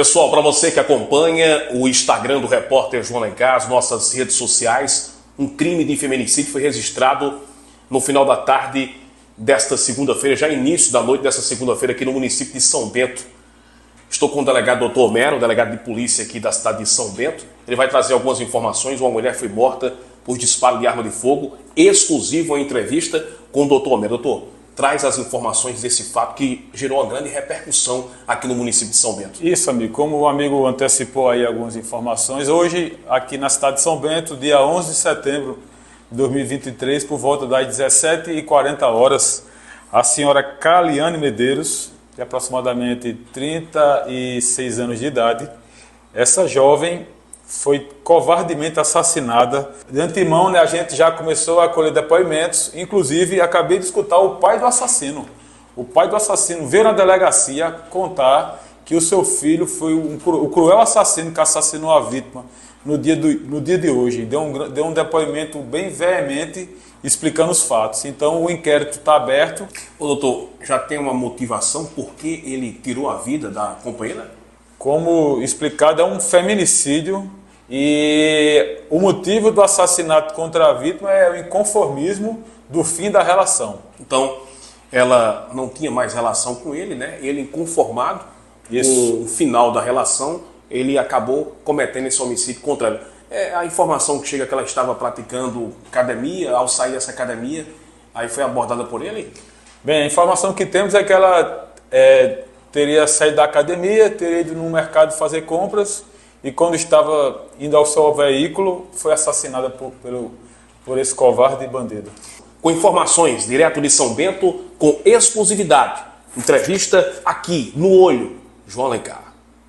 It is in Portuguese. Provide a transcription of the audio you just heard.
Pessoal, para você que acompanha o Instagram do repórter João Alencar, as nossas redes sociais, um crime de feminicídio foi registrado no final da tarde desta segunda-feira, já início da noite desta segunda-feira, aqui no município de São Bento. Estou com o delegado Dr. Homero, delegado de polícia aqui da cidade de São Bento. Ele vai trazer algumas informações. Uma mulher foi morta por disparo de arma de fogo, exclusivo uma entrevista com o Dr. Homero. Doutor, traz as informações desse fato que gerou uma grande repercussão aqui no município de São Bento. Isso, amigo. Como o amigo antecipou aí algumas informações, hoje aqui na cidade de São Bento, dia 11 de setembro de 2023, por volta das 17h40 horas, a senhora Caliane Medeiros, de aproximadamente 36 anos de idade, essa jovem foi covardemente assassinada. De antemão, né, a gente já começou a colher depoimentos, inclusive acabei de escutar o pai do assassino. O pai do assassino veio na delegacia contar que o seu filho foi um, o cruel assassino que assassinou a vítima no dia, do, no dia de hoje. Deu um, deu um depoimento bem veemente explicando os fatos. Então o inquérito está aberto. Ô doutor, já tem uma motivação por que ele tirou a vida da companheira? Como explicado, é um feminicídio e o motivo do assassinato contra a vítima é o inconformismo do fim da relação. Então, ela não tinha mais relação com ele, né? Ele inconformado Isso. com o final da relação, ele acabou cometendo esse homicídio contra ela. É, a informação que chega é que ela estava praticando academia, ao sair dessa academia, aí foi abordada por ele? Bem, a informação que temos é que ela é, teria saído da academia, teria ido no mercado fazer compras e quando estava indo ao seu veículo, foi assassinada por, pelo, por esse covarde bandido. Com informações direto de São Bento, com exclusividade. Entrevista aqui no Olho, João Alencar.